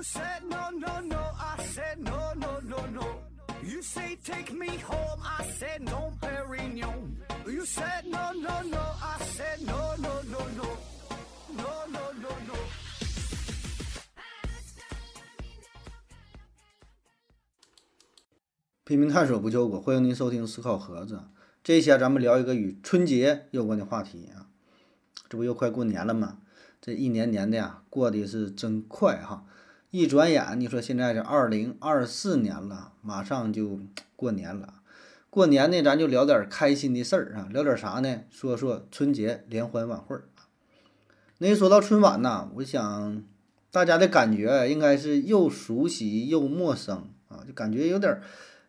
You said no, no, no, I said no, no, no, no. You say take me home, I said no, Perignon. You said no, no, no, I said no, no, no, no. No, no, no, no. 拼命探索不求果，欢迎您收听思考盒子。这一期啊，咱们聊一个与春节有关的话题啊。这不又快过年了吗？这一年年的呀，过得是真快哈！一转眼，你说现在是二零二四年了，马上就过年了。过年呢，咱就聊点开心的事儿啊，聊点啥呢？说说春节联欢晚会儿。那一说到春晚呢，我想大家的感觉应该是又熟悉又陌生啊，就感觉有点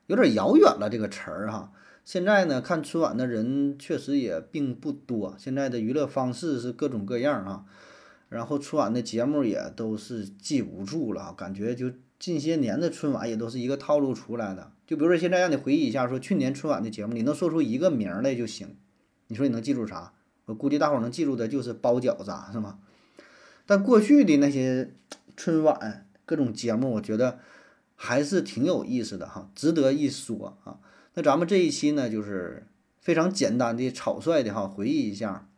有点遥远了这个词儿哈。现在呢，看春晚的人确实也并不多，现在的娱乐方式是各种各样啊。然后春晚的节目也都是记不住了，感觉就近些年的春晚也都是一个套路出来的。就比如说现在让你回忆一下，说去年春晚的节目，你能说出一个名来就行。你说你能记住啥？我估计大伙儿能记住的就是包饺子，是吗？但过去的那些春晚各种节目，我觉得还是挺有意思的哈，值得一说啊。那咱们这一期呢，就是非常简单的、草率的哈，回忆一下。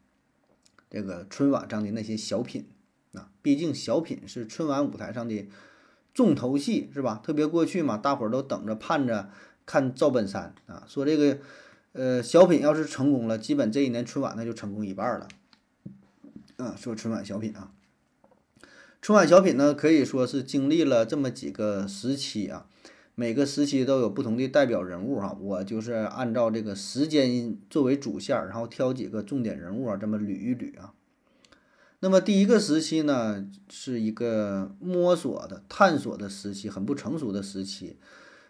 这个春晚上的那些小品啊，毕竟小品是春晚舞台上的重头戏，是吧？特别过去嘛，大伙儿都等着盼着看赵本山啊。说这个，呃，小品要是成功了，基本这一年春晚那就成功一半了。啊，说春晚小品啊，春晚小品呢，可以说是经历了这么几个时期啊。每个时期都有不同的代表人物哈，我就是按照这个时间作为主线，然后挑几个重点人物啊，这么捋一捋啊。那么第一个时期呢，是一个摸索的、探索的时期，很不成熟的时期。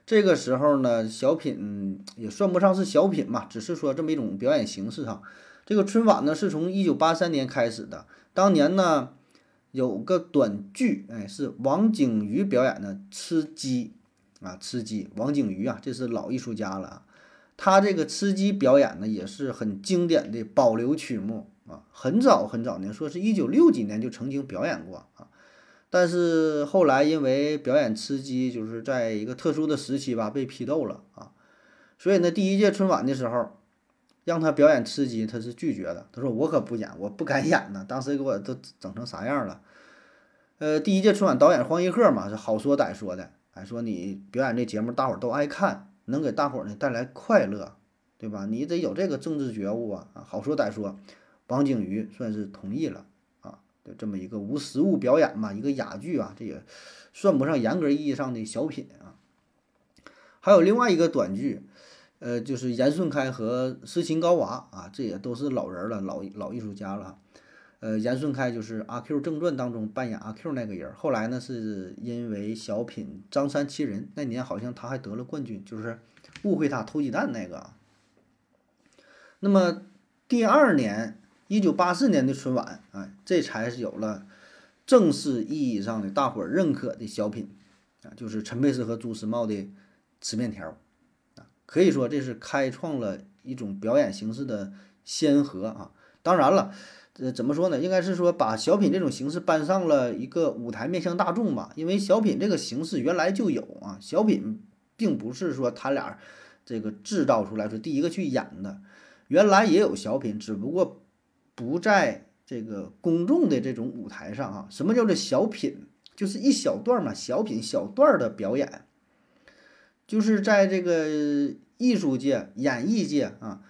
这个时候呢，小品也算不上是小品嘛，只是说这么一种表演形式哈。这个春晚呢，是从一九八三年开始的，当年呢有个短剧，哎，是王景瑜表演的《吃鸡》。啊，吃鸡，王景瑜啊，这是老艺术家了。他这个吃鸡表演呢，也是很经典的保留曲目啊。很早很早年，说是一九六几年就曾经表演过啊。但是后来因为表演吃鸡，就是在一个特殊的时期吧，被批斗了啊。所以呢，第一届春晚的时候，让他表演吃鸡，他是拒绝的。他说：“我可不演，我不敢演呢。”当时给我都整成啥样了？呃，第一届春晚导演黄一鹤嘛，是好说歹说的。还说你表演这节目，大伙儿都爱看，能给大伙儿呢带来快乐，对吧？你得有这个政治觉悟啊！啊，好说歹说，王景瑜算是同意了啊，就这么一个无实物表演嘛，一个哑剧啊，这也算不上严格意义上的小品啊。还有另外一个短剧，呃，就是严顺开和斯琴高娃啊，这也都是老人了，老老艺术家了。呃，严顺开就是《阿 Q 正传》当中扮演阿 Q 那个人，后来呢是因为小品《张三七人》那年好像他还得了冠军，就是误会他偷鸡蛋那个。那么第二年，一九八四年的春晚，哎，这才是有了正式意义上的大伙认可的小品啊，就是陈佩斯和朱时茂的吃面条啊，可以说这是开创了一种表演形式的先河啊。当然了。呃，怎么说呢？应该是说把小品这种形式搬上了一个舞台，面向大众吧。因为小品这个形式原来就有啊，小品并不是说他俩这个制造出来说第一个去演的，原来也有小品，只不过不在这个公众的这种舞台上啊。什么叫做小品？就是一小段嘛，小品小段的表演，就是在这个艺术界、演艺界啊。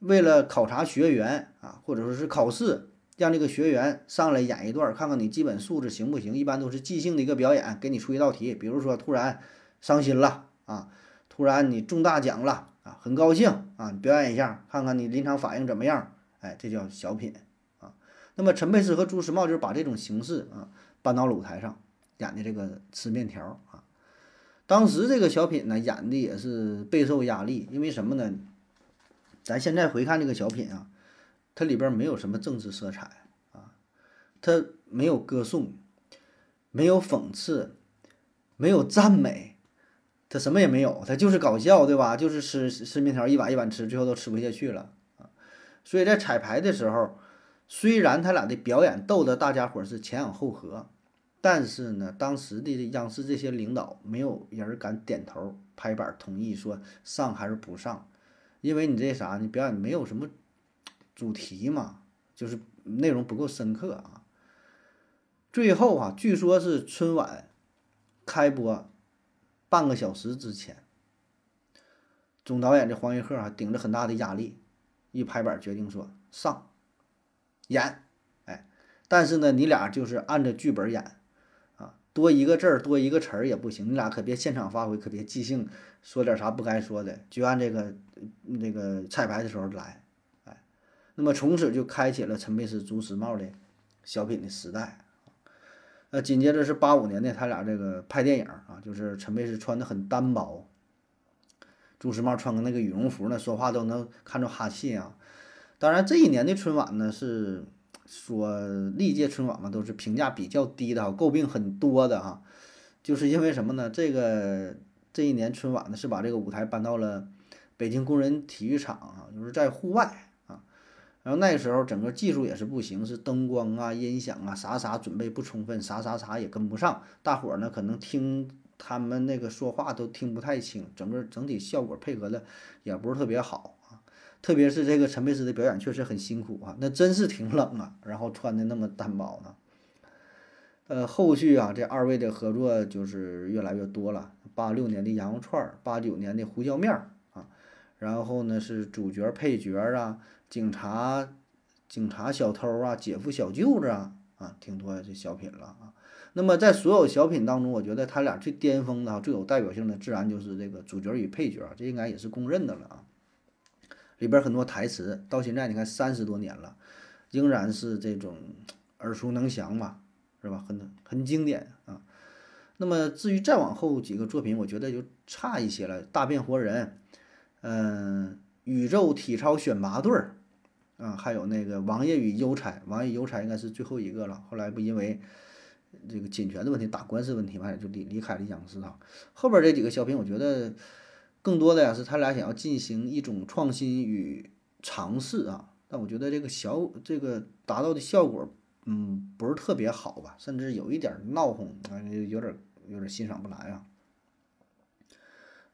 为了考察学员啊，或者说是考试，让这个学员上来演一段，看看你基本素质行不行。一般都是即兴的一个表演，给你出一道题，比如说突然伤心了啊，突然你中大奖了啊，很高兴啊，表演一下，看看你临场反应怎么样。哎，这叫小品啊。那么陈佩斯和朱时茂就是把这种形式啊搬到了舞台上演的这个吃面条啊。当时这个小品呢演的也是备受压力，因为什么呢？咱现在回看这个小品啊，它里边没有什么政治色彩啊，它没有歌颂，没有讽刺，没有赞美，它什么也没有，它就是搞笑，对吧？就是吃吃面条一碗一碗吃，最后都吃不下去了啊。所以在彩排的时候，虽然他俩的表演逗得大家伙是前仰后合但是呢，当时的央视这些领导没有人敢点头拍板同意说上还是不上，因为你这啥，你表演没有什么主题嘛，就是内容不够深刻啊。最后啊，据说是春晚开播半个小时之前，总导演这黄一鹤啊，顶着很大的压力，一拍板决定说上演，哎，但是呢，你俩就是按着剧本演。多一个字儿，多一个词儿也不行。你俩可别现场发挥，可别即兴说点啥不该说的，就按这个那个彩排的时候来。哎，那么从此就开启了陈佩斯、朱时茂的小品的时代。呃，紧接着是八五年的他俩这个拍电影啊，就是陈佩斯穿的很单薄，朱时茂穿个那个羽绒服呢，说话都能看着哈气啊。当然，这一年的春晚呢是。说历届春晚嘛都是评价比较低的哈，诟病很多的哈，就是因为什么呢？这个这一年春晚呢是把这个舞台搬到了北京工人体育场啊，就是在户外啊，然后那时候整个技术也是不行，是灯光啊、音响啊啥啥准备不充分，啥啥啥也跟不上，大伙儿呢可能听他们那个说话都听不太清，整个整体效果配合的也不是特别好。特别是这个陈佩斯的表演确实很辛苦啊，那真是挺冷啊，然后穿的那么单薄呢。呃，后续啊，这二位的合作就是越来越多了。八六年的羊肉串儿，八九年的胡椒面儿啊，然后呢是主角、配角啊，警察、警察、小偷啊，姐夫、小舅子啊，啊，挺多这小品了啊。那么在所有小品当中，我觉得他俩最巅峰的、最有代表性的，自然就是这个主角与配角，这应该也是公认的了啊。里边很多台词到现在你看三十多年了，仍然是这种耳熟能详嘛，是吧？很很经典啊。那么至于再往后几个作品，我觉得就差一些了。大变活人，嗯，宇宙体操选拔队儿，啊，还有那个王爷与优才，王爷优才应该是最后一个了。后来不因为这个侵权的问题打官司问题嘛，就离离开了央视啊。后边这几个小品，我觉得。更多的呀是他俩想要进行一种创新与尝试啊，但我觉得这个小这个达到的效果，嗯，不是特别好吧，甚至有一点闹哄啊，有点有点欣赏不来啊。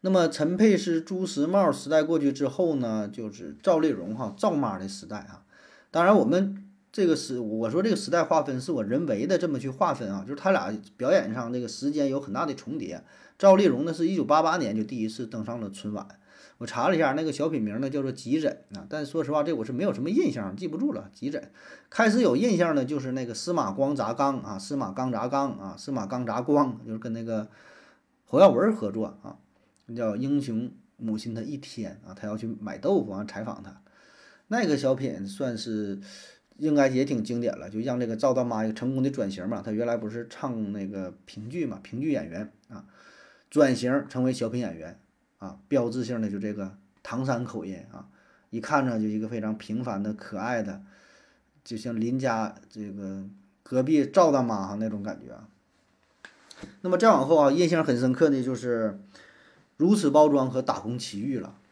那么陈佩斯、朱时茂时代过去之后呢，就是赵丽蓉哈赵妈的时代啊。当然我们这个时我说这个时代划分是我人为的这么去划分啊，就是他俩表演上这个时间有很大的重叠。赵丽蓉呢，是一九八八年就第一次登上了春晚。我查了一下，那个小品名呢叫做《急诊》啊，但说实话，这我是没有什么印象，记不住了。急诊开始有印象的，就是那个司马光砸缸啊，司马刚砸缸啊，司马刚砸光，就是跟那个侯耀文合作啊，叫《英雄母亲的一天》啊，他要去买豆腐啊，采访他。那个小品算是应该也挺经典了，就让这个赵大妈一个成功的转型嘛。她原来不是唱那个评剧嘛，评剧演员啊。转型成为小品演员啊，标志性的就这个唐山口音啊，一看呢就一个非常平凡的、可爱的，就像邻家这个隔壁赵大妈哈那种感觉啊。那么再往后啊，印象很深刻的就是《如此包装》和《打工奇遇》了。《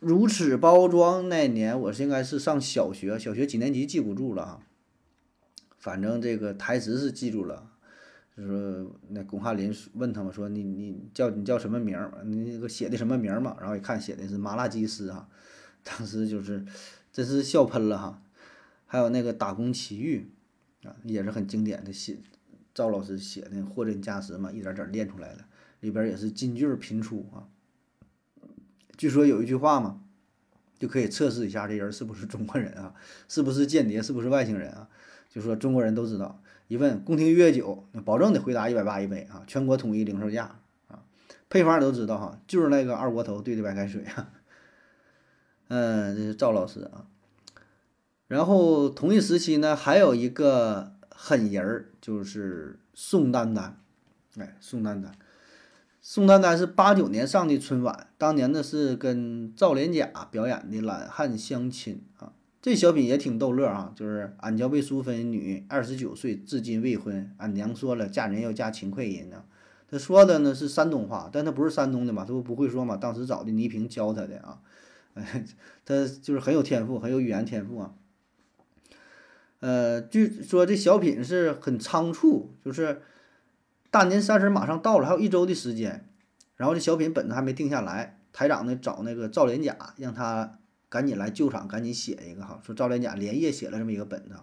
如此包装》那年我是应该是上小学，小学几年级记不住了啊，反正这个台词是记住了。就说那巩汉林问他们说你你叫你叫什么名儿？你那个写的什么名儿嘛？然后一看写的是麻辣鸡丝哈，当时就是真是笑喷了哈。还有那个打工奇遇啊，也是很经典的写赵老师写的货真价实嘛，一点点练出来的，里边也是金句频出啊。据说有一句话嘛，就可以测试一下这人是不是中国人啊，是不是间谍，是不是外星人啊？就说中国人都知道。一问宫廷月酒，保证得回答一百八一杯啊！全国统一零售价啊，配方都知道哈，就是那个二锅头兑的白开水啊。嗯，这是赵老师啊。然后同一时期呢，还有一个狠人儿，就是宋丹丹。哎，宋丹丹，宋丹丹是八九年上的春晚，当年呢是跟赵连甲表演的《懒汉相亲》啊。这小品也挺逗乐啊，就是俺叫魏淑芬，女，二十九岁，至今未婚。俺娘说了，嫁人要嫁勤快人呢。他说的呢是山东话，但他不是山东的嘛，他不不会说嘛。当时找的倪萍教他的啊，他就是很有天赋，很有语言天赋啊。呃，据说这小品是很仓促，就是大年三十马上到了，还有一周的时间，然后这小品本子还没定下来，台长呢找那个赵连甲，让他赶紧来救场，赶紧写一个哈，说赵连甲连夜写了这么一个本子。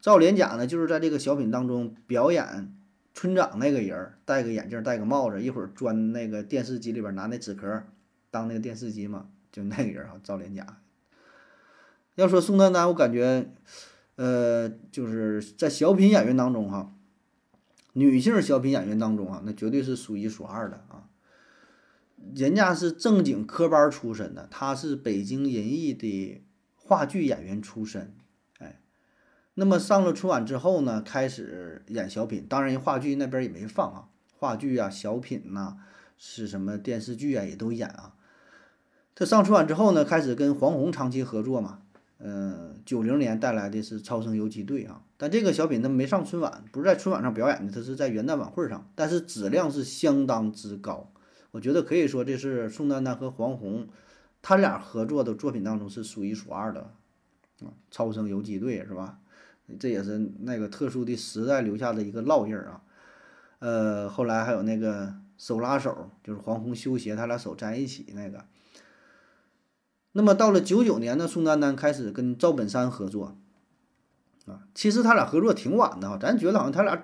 赵连甲呢，就是在这个小品当中表演村长那个人，戴个眼镜，戴个帽子，一会儿钻那个电视机里边拿那纸壳当那个电视机嘛，就那个人哈，赵连甲。要说宋丹丹，我感觉，呃，就是在小品演员当中哈，女性小品演员当中啊，那绝对是数一数二的啊。人家是正经科班出身的，她是北京人艺的话剧演员出身。哎那么上了春晚之后呢，开始演小品，当然话剧那边也没放啊，话剧啊、小品呐，是什么电视剧啊也都演啊。他上春晚之后呢，开始跟黄宏长期合作嘛，嗯，九零年带来的是《超生游击队》啊，但这个小品他没上春晚，不是在春晚上表演的，他是在元旦晚会上，但是质量是相当之高，我觉得可以说这是宋丹丹和黄宏他俩合作的作品当中是数一数二的啊，《超生游击队》是吧？这也是那个特殊的时代留下的一个烙印啊，呃，后来还有那个手拉手，就是黄宏修鞋，他俩手在一起那个。那么到了九九年呢，宋丹丹开始跟赵本山合作，啊，其实他俩合作挺晚的哈，咱觉得好像他俩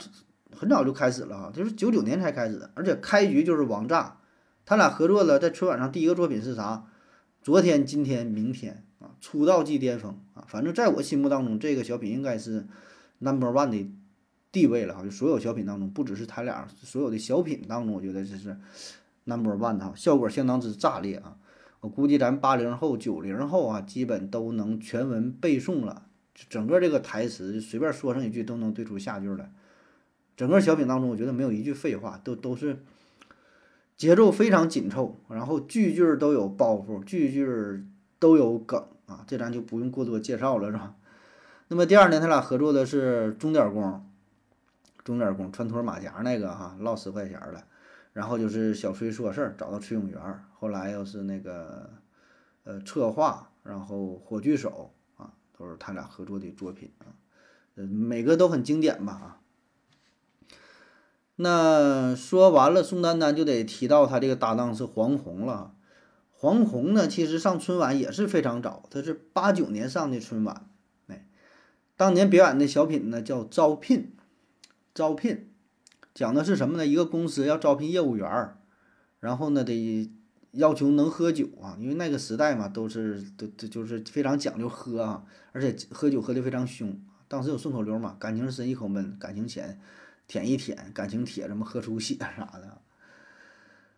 很早就开始了哈，就是九九年才开始的，而且开局就是王炸，他俩合作了，在春晚上第一个作品是啥？昨天、今天、明天。啊，出道即巅峰啊！反正在我心目当中，这个小品应该是 number one 的地位了哈。就所有小品当中，不只是他俩，所有的小品当中，我觉得这是 number one 的哈，效果相当之炸裂啊！我估计咱八零后、九零后啊，基本都能全文背诵了，整个这个台词随便说上一句都能对出下句来。整个小品当中，我觉得没有一句废话，都都是节奏非常紧凑，然后句句都有包袱，句句。都有梗啊，这咱就不用过多介绍了，是吧？那么第二年他俩合作的是钟点工，钟点工穿脱马甲那个哈，落十块钱了。然后就是小崔说事儿找到崔永元，后来又是那个呃策划，然后火炬手，都是他俩合作的作品啊，呃每个都很经典吧啊。那说完了宋丹丹，就得提到他这个搭档是黄宏了。黄宏呢，其实上春晚也是非常早，他是八九年上的春晚，哎，当年表演的小品呢叫招聘，招聘讲的是什么呢？一个公司要招聘业务员，然后呢得要求能喝酒啊，因为那个时代嘛，都是都都就是非常讲究喝啊，而且喝酒喝得非常凶。当时有顺口溜嘛，感情深一口闷，感情浅舔一舔，感情铁什么喝出血啥的。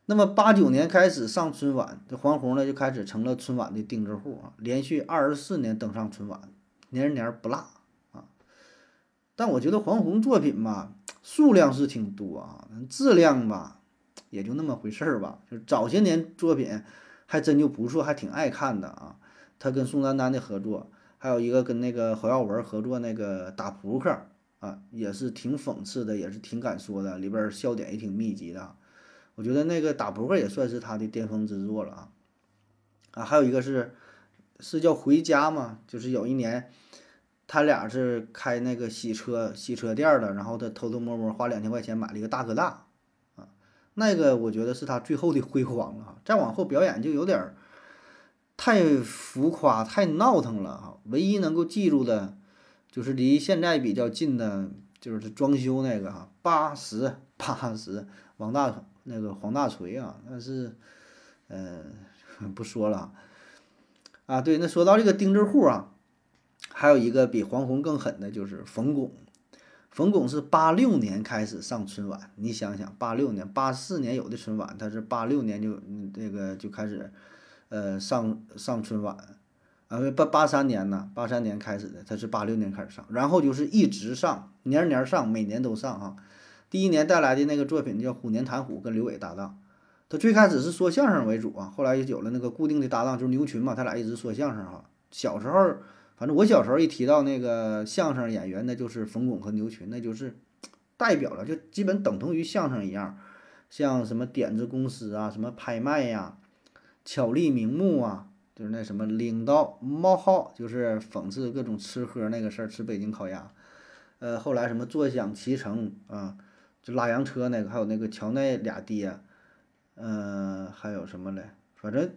那么八九年开始上春晚，这黄宏呢就开始成了春晚的定制户啊，连续二十四年登上春晚，年年不落啊。但我觉得黄宏作品吧，数量是挺多啊，质量吧也就那么回事儿吧。就早些年作品还真就不错，还挺爱看的啊。他跟宋丹丹的合作，还有一个跟那个侯耀文合作那个打扑克啊，也是挺讽刺的，也是挺敢说的，里边笑点也挺密集的。我觉得那个打扑克也算是他的巅峰之作了啊，啊，还有一个是是叫回家嘛，就是有一年他俩是开那个洗车洗车店的，然后他偷偷摸摸花两千块钱买了一个大哥大，那个我觉得是他最后的辉煌了再往后表演就有点太浮夸太闹腾了哈，唯一能够记住的，就是离现在比较近的，就是装修那个哈，八十八十王大。那个黄大锤啊，但是，呃，不说了，啊，对，那说到这个钉子户啊，还有一个比黄宏更狠的，就是冯巩。冯巩是八六年开始上春晚，你想想，八六年、八四年有的春晚，他是八六年就这个就开始，呃，上上春晚，啊，八八三年呢，八三年开始的，他是八六年开始上，然后就是一直上，年年上，每年都上啊。第一年带来的那个作品叫《虎年谈虎》，跟刘伟搭档。他最开始是说相声为主啊，后来也有了那个固定的搭档，就是牛群嘛，他俩一直说相声啊。小时候，反正我小时候一提到那个相声演员，那就是冯巩和牛群，那就是代表了，就基本等同于相声一样。像什么点子公司啊，什么拍卖呀，巧立名目啊，就是那什么领导冒号，就是讽刺各种吃喝那个事儿，吃北京烤鸭。呃，后来什么坐享其成啊，就拉洋车那个，还有那个乔那俩爹，呃，还有什么嘞？反正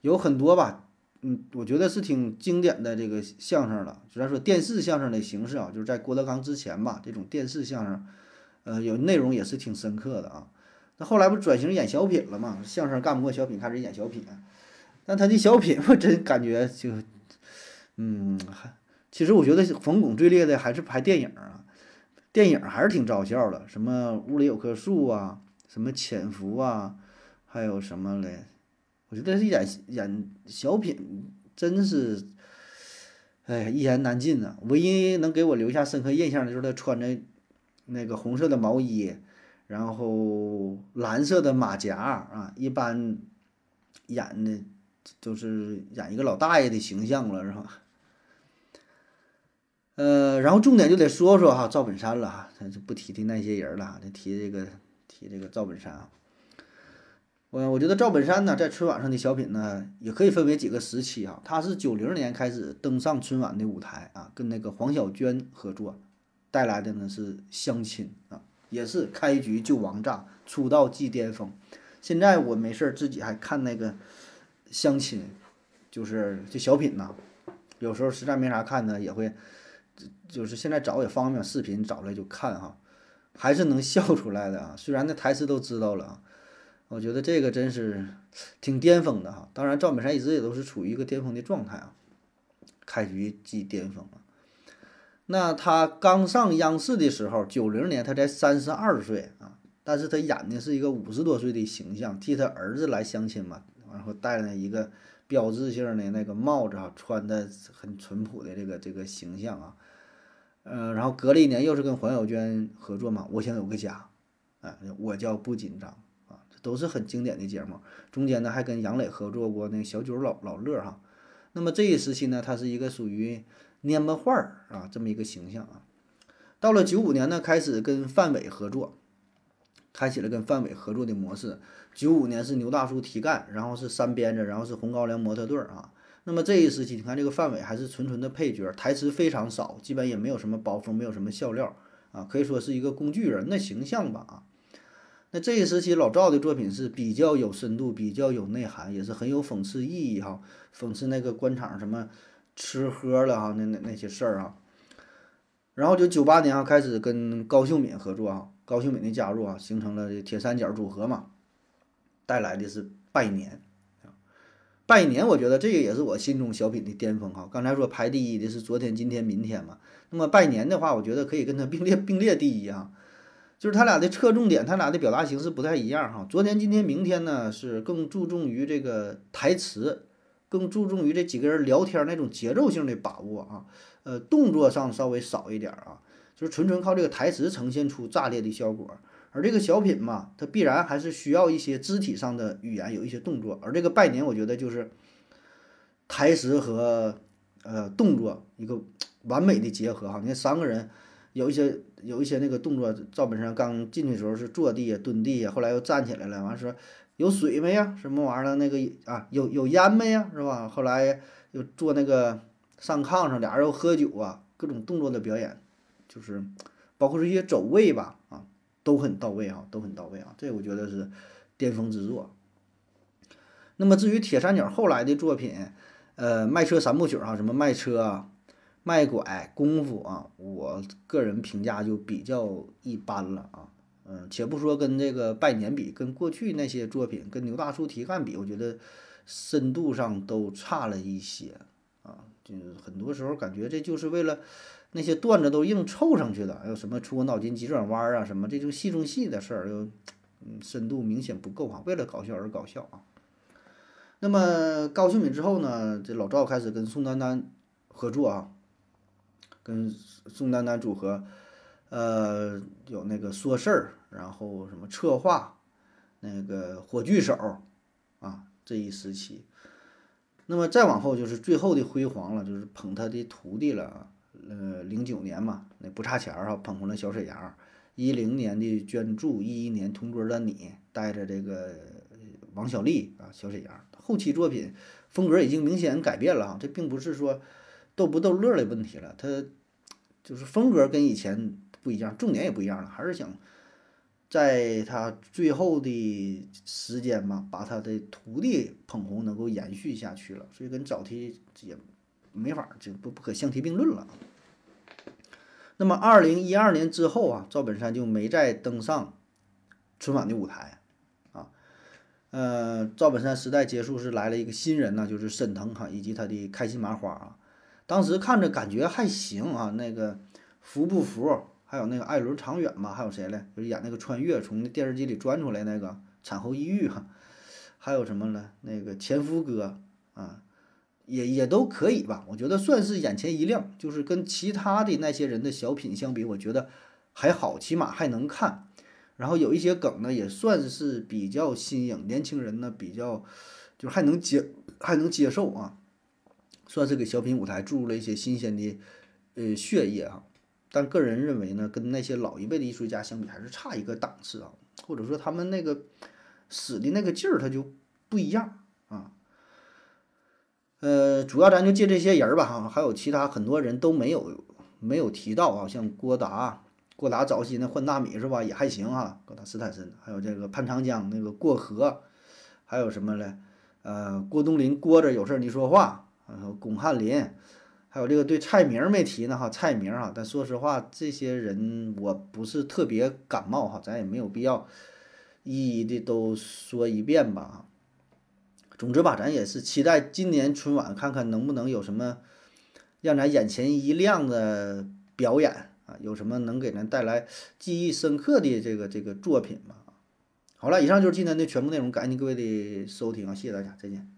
有很多吧。嗯，我觉得是挺经典的这个相声了。虽然说电视相声的形式啊，就是在郭德纲之前吧，这种电视相声，呃，有内容也是挺深刻的啊。那后来不转型演小品了嘛？相声干不过小品，开始演小品。但他的小品我真感觉就，嗯，还其实我觉得冯巩最烈的还是拍电影啊，电影还是挺招笑的，什么屋里有棵树啊，什么潜伏啊，还有什么嘞？我觉得演演小品真是，哎，一言难尽啊。唯一能给我留下深刻印象的就是他穿着那个红色的毛衣，然后蓝色的马甲啊。一般演的就是演一个老大爷的形象了，是吧？呃，然后重点就得说说哈赵本山了，咱就不提提那些人了，就提这个提这个赵本山啊。我我觉得赵本山呢，在春晚上的小品呢，也可以分为几个时期啊。他是九零年开始登上春晚的舞台啊，跟那个黄小娟合作，带来的呢是相亲啊，也是开局就王炸，出道即巅峰。现在我没事儿自己还看那个相亲，就是这小品呐，有时候实在没啥看的，也会就是现在找也方便，视频找来就看哈，还是能笑出来的啊。虽然那台词都知道了啊。我觉得这个真是挺巅峰的哈，当然赵本山一直也都是处于一个巅峰的状态啊，开局即巅峰了。那他刚上央视的时候，九零年他才三十二岁啊，但是他演的是一个五十多岁的形象，替他儿子来相亲嘛，然后戴了一个标志性的那个帽子啊，穿的很淳朴的这个这个形象啊，呃，然后隔了一年又是跟黄小娟合作嘛，我想有个家，哎，我叫不紧张。都是很经典的节目，中间呢还跟杨磊合作过那个小九老老乐哈。那么这一时期呢，他是一个属于蔫巴画儿啊这么一个形象啊。到了九五年呢，开始跟范伟合作，开启了跟范伟合作的模式。九五年是牛大叔提干，然后是三鞭子，然后是红高粱模特队儿啊。那么这一时期，你看这个范伟还是纯纯的配角，台词非常少，基本也没有什么包袱，没有什么笑料啊，可以说是一个工具人的形象吧啊。那这一时期老赵的作品是比较有深度、比较有内涵，也是很有讽刺意义哈，讽刺那个官场什么吃喝了哈，那那那些事儿啊。然后就九八年啊开始跟高秀敏合作啊，高秀敏的加入啊，形成了铁三角组合嘛，带来的是拜年，拜年我觉得这个也是我心中小品的巅峰哈。刚才说排第一的是昨天、今天、明天嘛，那么拜年的话，我觉得可以跟他并列并列第一啊。就是他俩的侧重点，他俩的表达形式不太一样哈。昨天、今天、明天呢，是更注重于这个台词，更注重于这几个人聊天那种节奏性的把握啊。呃，动作上稍微少一点啊，就是纯纯靠这个台词呈现出炸裂的效果。而这个小品嘛，它必然还是需要一些肢体上的语言，有一些动作。而这个拜年，我觉得就是台词和呃动作一个完美的结合哈。你看三个人。有一些有一些那个动作，赵本山刚进去的时候是坐地下、蹲地下，后来又站起来了。完说有水没呀？什么玩意儿？那个啊，有有烟没呀？是吧？后来又坐那个上炕上，俩人又喝酒啊，各种动作的表演，就是包括这些走位吧，啊，都很到位啊，都很到位啊。这我觉得是巅峰之作。那么至于铁三角后来的作品，呃，卖车三部曲啊，什么卖车啊。卖拐功夫啊，我个人评价就比较一般了啊。嗯，且不说跟这个拜年比，跟过去那些作品，跟牛大叔提干比，我觉得深度上都差了一些啊。就是很多时候感觉这就是为了那些段子都硬凑上去的，还有什么出个脑筋急转弯啊什么，这就戏中戏的事儿，又嗯深度明显不够啊。为了搞笑而搞笑啊。那么高秀敏之后呢，这老赵开始跟宋丹丹合作啊。跟宋丹丹组合，呃，有那个说事儿，然后什么策划，那个火炬手，啊，这一时期。那么再往后就是最后的辉煌了，就是捧他的徒弟了。呃，零九年嘛，那不差钱儿哈，捧红了小沈阳。一零年的捐助，一一年同桌的你，带着这个王小利啊，小沈阳。后期作品风格已经明显改变了啊，这并不是说逗不逗乐的问题了，他就是风格跟以前不一样，重点也不一样了，还是想在他最后的时间嘛，把他的徒弟捧红，能够延续下去了，所以跟早期也没法就不不可相提并论了。那么，二零一二年之后啊，赵本山就没再登上春晚的舞台啊。呃，赵本山时代结束是来了一个新人呢，就是沈腾哈，以及他的开心麻花啊。当时看着感觉还行啊，那个服不服？还有那个艾伦长远嘛，还有谁嘞？就是演那个穿越从电视机里钻出来那个产后抑郁哈，还有什么呢？那个前夫哥啊。也也都可以吧，我觉得算是眼前一亮，就是跟其他的那些人的小品相比，我觉得还好，起码还能看。然后有一些梗呢，也算是比较新颖，年轻人呢比较就是还能接还能接受啊，算是给小品舞台注入了一些新鲜的呃血液啊。但个人认为呢，跟那些老一辈的艺术家相比，还是差一个档次啊，或者说他们那个使的那个劲儿，他就不一样啊。呃，主要咱就借这些人儿吧，哈，还有其他很多人都没有没有提到啊，像郭达，郭达早期那换大米是吧，也还行哈，郭达斯坦森，还有这个潘长江那个过河，还有什么嘞？呃，郭冬临，郭着有事儿你说话，然后巩汉林，还有这个对蔡明没提呢哈，蔡明哈，但说实话，这些人我不是特别感冒哈，咱也没有必要一一的都说一遍吧。总之吧，咱也是期待今年春晚看看能不能有什么让咱眼前一亮的表演啊，有什么能给咱带来记忆深刻的这个这个作品吧？好了，以上就是今天的全部内容，感谢各位的收听啊，谢谢大家，再见。